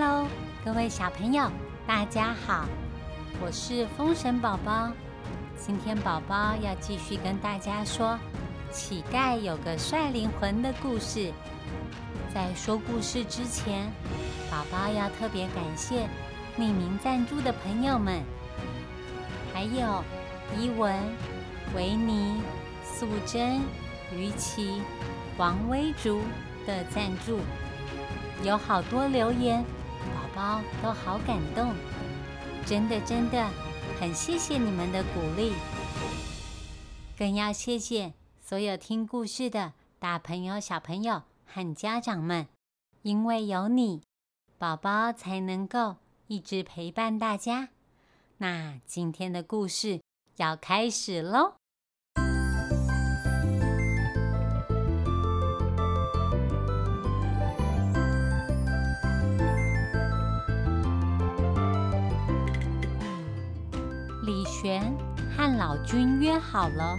Hello，各位小朋友，大家好，我是风神宝宝。今天宝宝要继续跟大家说乞丐有个帅灵魂的故事。在说故事之前，宝宝要特别感谢匿名赞助的朋友们，还有伊文、维尼、素贞、于琪、王威竹的赞助。有好多留言，宝宝都好感动，真的真的很谢谢你们的鼓励，更要谢谢所有听故事的大朋友、小朋友和家长们，因为有你，宝宝才能够一直陪伴大家。那今天的故事要开始喽。和老君约好了，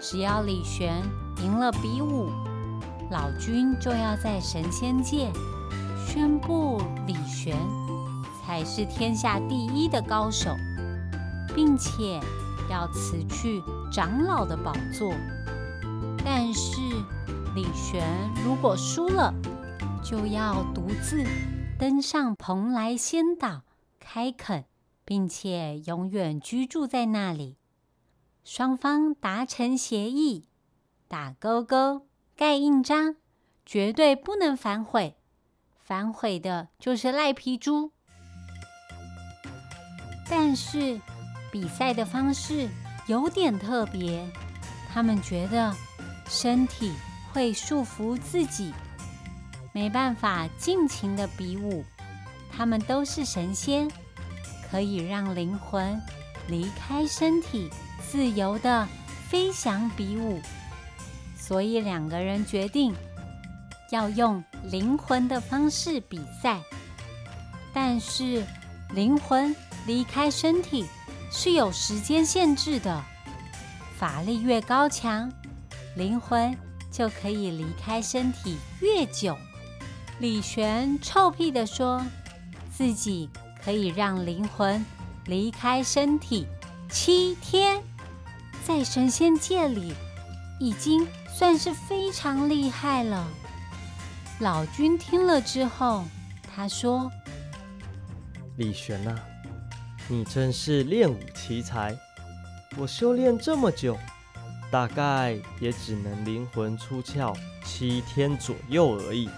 只要李玄赢了比武，老君就要在神仙界宣布李玄才是天下第一的高手，并且要辞去长老的宝座。但是李玄如果输了，就要独自登上蓬莱仙岛开垦。并且永远居住在那里。双方达成协议，打勾勾、盖印章，绝对不能反悔。反悔的就是赖皮猪。但是比赛的方式有点特别，他们觉得身体会束缚自己，没办法尽情的比武。他们都是神仙。可以让灵魂离开身体，自由的飞翔比武。所以两个人决定要用灵魂的方式比赛。但是灵魂离开身体是有时间限制的，法力越高强，灵魂就可以离开身体越久。李玄臭屁的说自己。可以让灵魂离开身体七天，在神仙界里已经算是非常厉害了。老君听了之后，他说：“李玄呐，你真是练武奇才。我修炼这么久，大概也只能灵魂出窍七天左右而已。”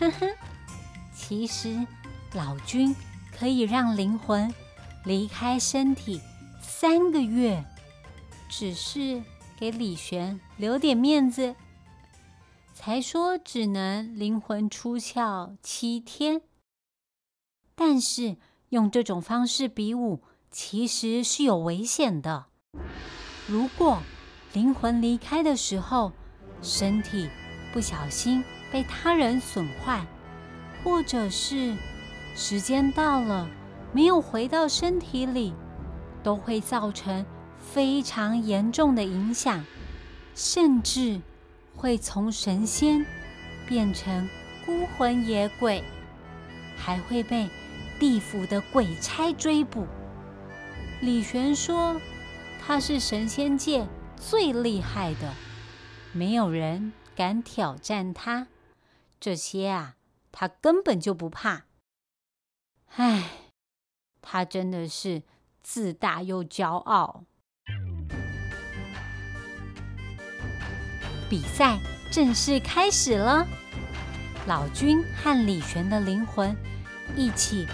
呵呵。其实，老君可以让灵魂离开身体三个月，只是给李玄留点面子，才说只能灵魂出窍七天。但是用这种方式比武，其实是有危险的。如果灵魂离开的时候，身体不小心被他人损坏，或者是时间到了没有回到身体里，都会造成非常严重的影响，甚至会从神仙变成孤魂野鬼，还会被地府的鬼差追捕。李玄说他是神仙界最厉害的，没有人敢挑战他。这些啊。他根本就不怕，唉，他真的是自大又骄傲。比赛正式开始了，老君和李玄的灵魂一起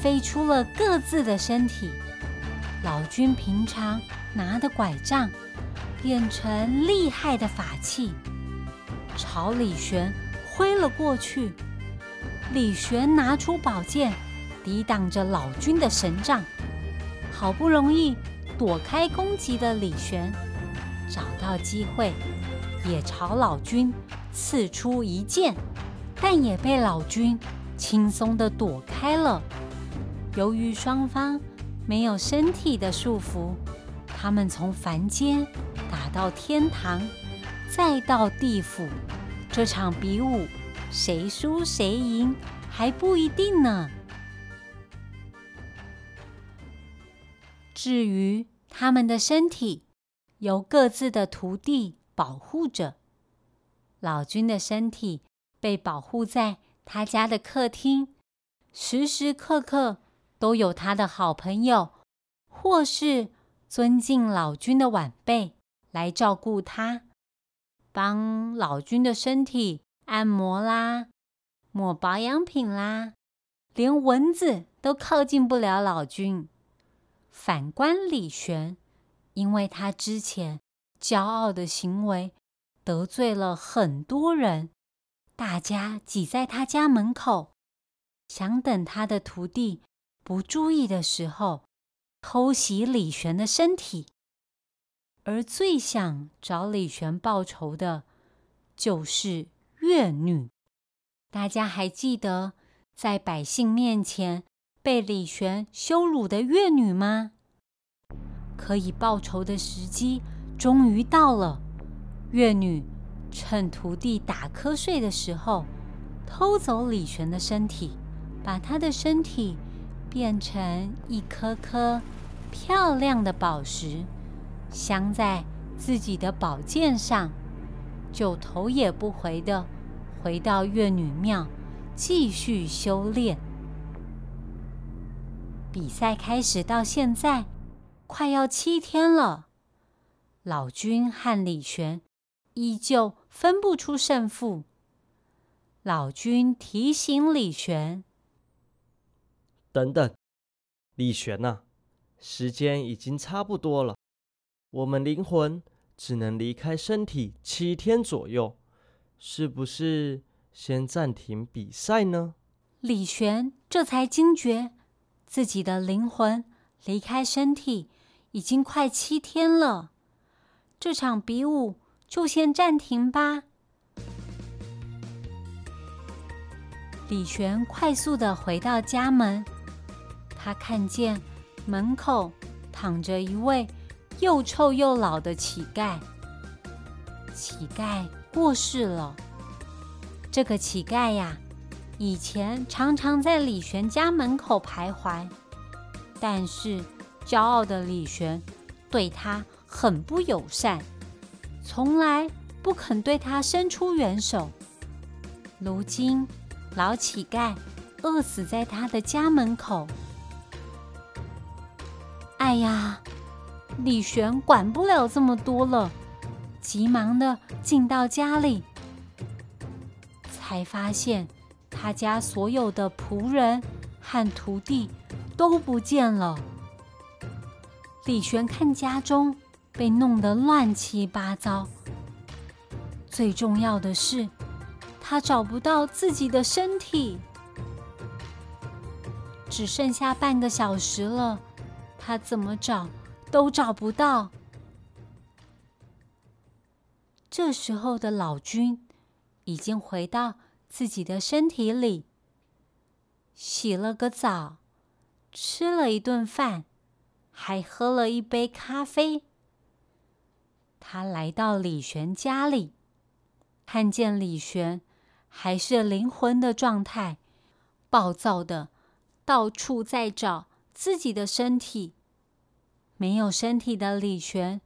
飞出了各自的身体。老君平常拿的拐杖变成厉害的法器，朝李玄挥了过去。李玄拿出宝剑，抵挡着老君的神杖。好不容易躲开攻击的李玄，找到机会，也朝老君刺出一剑，但也被老君轻松的躲开了。由于双方没有身体的束缚，他们从凡间打到天堂，再到地府，这场比武。谁输谁赢还不一定呢。至于他们的身体，由各自的徒弟保护着。老君的身体被保护在他家的客厅，时时刻刻都有他的好朋友，或是尊敬老君的晚辈来照顾他，帮老君的身体按摩啦，抹保养品啦，连蚊子都靠近不了老君。反观李玄，因为他之前骄傲的行为。得罪了很多人，大家挤在他家门口，想等他的徒弟不注意的时候偷袭李玄的身体。而最想找李玄报仇的，就是越女。大家还记得在百姓面前被李玄羞辱的越女吗？可以报仇的时机终于到了。月女趁徒弟打瞌睡的时候，偷走李玄的身体，把他的身体变成一颗颗漂亮的宝石，镶在自己的宝剑上，就头也不回的回到月女庙继续修炼。比赛开始到现在，快要七天了，老君和李玄。依旧分不出胜负。老君提醒李玄：“等等，李玄呐，时间已经差不多了，我们灵魂只能离开身体七天左右，是不是先暂停比赛呢？”李玄这才惊觉，自己的灵魂离开身体已经快七天了，这场比武。就先暂停吧。李玄快速的回到家门，他看见门口躺着一位又臭又老的乞丐。乞丐过世了。这个乞丐呀，以前常常在李玄家门口徘徊，但是骄傲的李玄对他很不友善。从来不肯对他伸出援手。如今，老乞丐饿死在他的家门口。哎呀，李玄管不了这么多了，急忙的进到家里，才发现他家所有的仆人和徒弟都不见了。李玄看家中。被弄得乱七八糟。最重要的是，他找不到自己的身体，只剩下半个小时了，他怎么找都找不到。这时候的老君已经回到自己的身体里，洗了个澡，吃了一顿饭，还喝了一杯咖啡。他来到李玄家里，看见李玄还是灵魂的状态，暴躁的到处在找自己的身体。没有身体的李玄，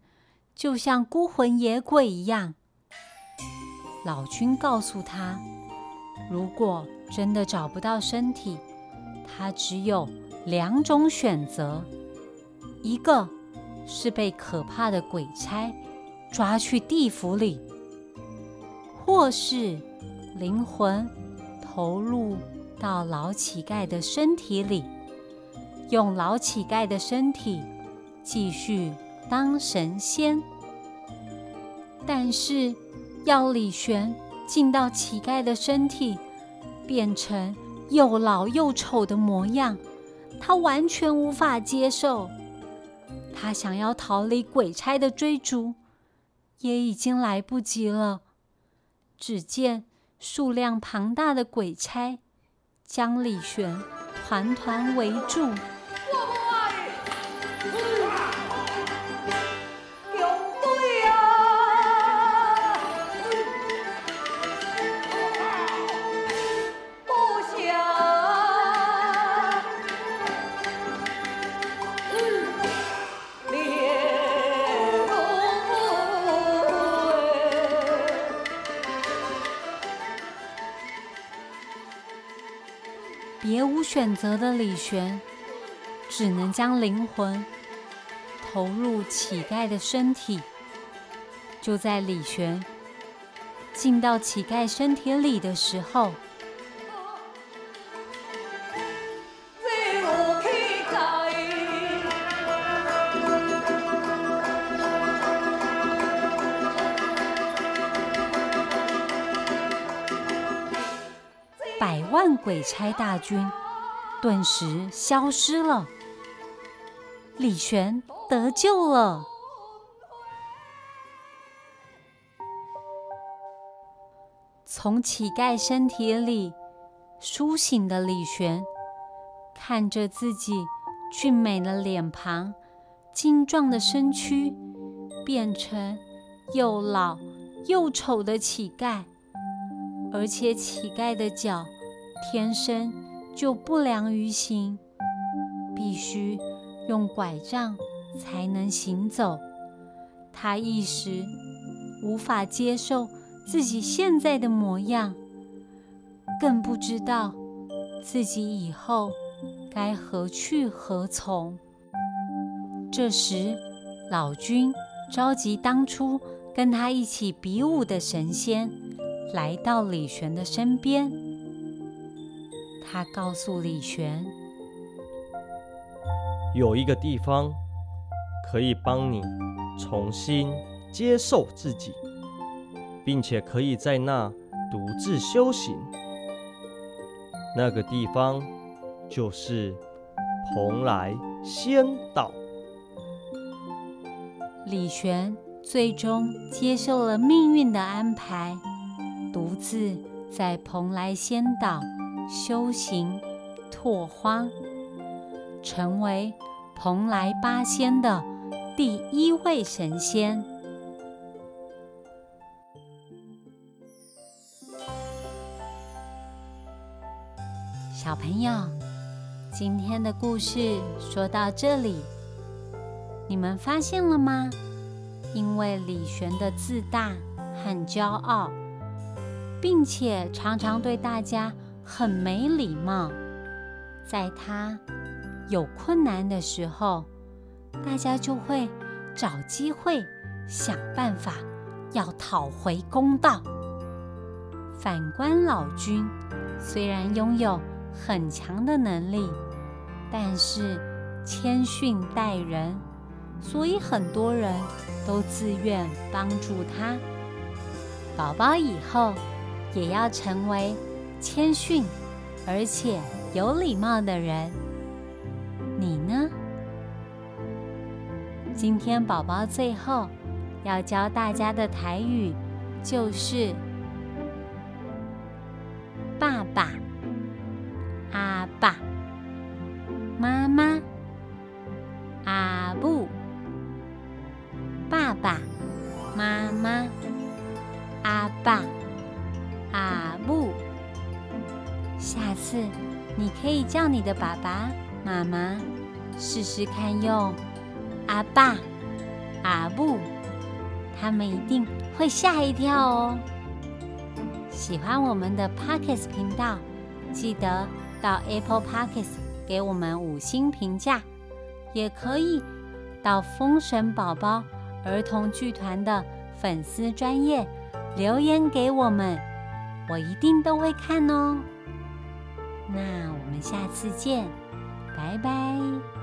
就像孤魂野鬼一样。老君告诉他，如果真的找不到身体，他只有两种选择：一个是被可怕的鬼差。抓去地府里，或是灵魂投入到老乞丐的身体里，用老乞丐的身体继续当神仙。但是要李玄进到乞丐的身体，变成又老又丑的模样，他完全无法接受。他想要逃离鬼差的追逐。也已经来不及了。只见数量庞大的鬼差将李玄团团围住。选择的李玄，只能将灵魂投入乞丐的身体。就在李玄进到乞丐身体里的时候，百万鬼差大军顿时消失了，李玄得救了。从乞丐身体里苏醒的李玄，看着自己俊美的脸庞、精壮的身躯，变成又老又丑的乞丐。而且乞丐的脚天生就不良于行，必须用拐杖才能行走。他一时无法接受自己现在的模样，更不知道自己以后该何去何从。这时，老君召集当初跟他一起比武的神仙。来到李玄的身边，他告诉李玄：“有一个地方可以帮你重新接受自己，并且可以在那独自修行。那个地方就是蓬莱仙岛。”李玄最终接受了命运的安排。独自在蓬莱仙岛修行拓荒，成为蓬莱八仙的第一位神仙。小朋友，今天的故事说到这里，你们发现了吗？因为李玄的自大和骄傲。并且常常对大家很没礼貌，在他有困难的时候，大家就会找机会想办法要讨回公道。反观老君，虽然拥有很强的能力，但是谦逊待人，所以很多人都自愿帮助他。宝宝以后。也要成为谦逊而且有礼貌的人。你呢？今天宝宝最后要教大家的台语就是“妈妈试试看用阿爸、阿布，他们一定会吓一跳哦。喜欢我们的 Pockets 频道，记得到 Apple Pockets 给我们五星评价，也可以到封神宝宝儿童剧团的粉丝专业留言给我们。我一定都会看哦。那我们下次见，拜拜。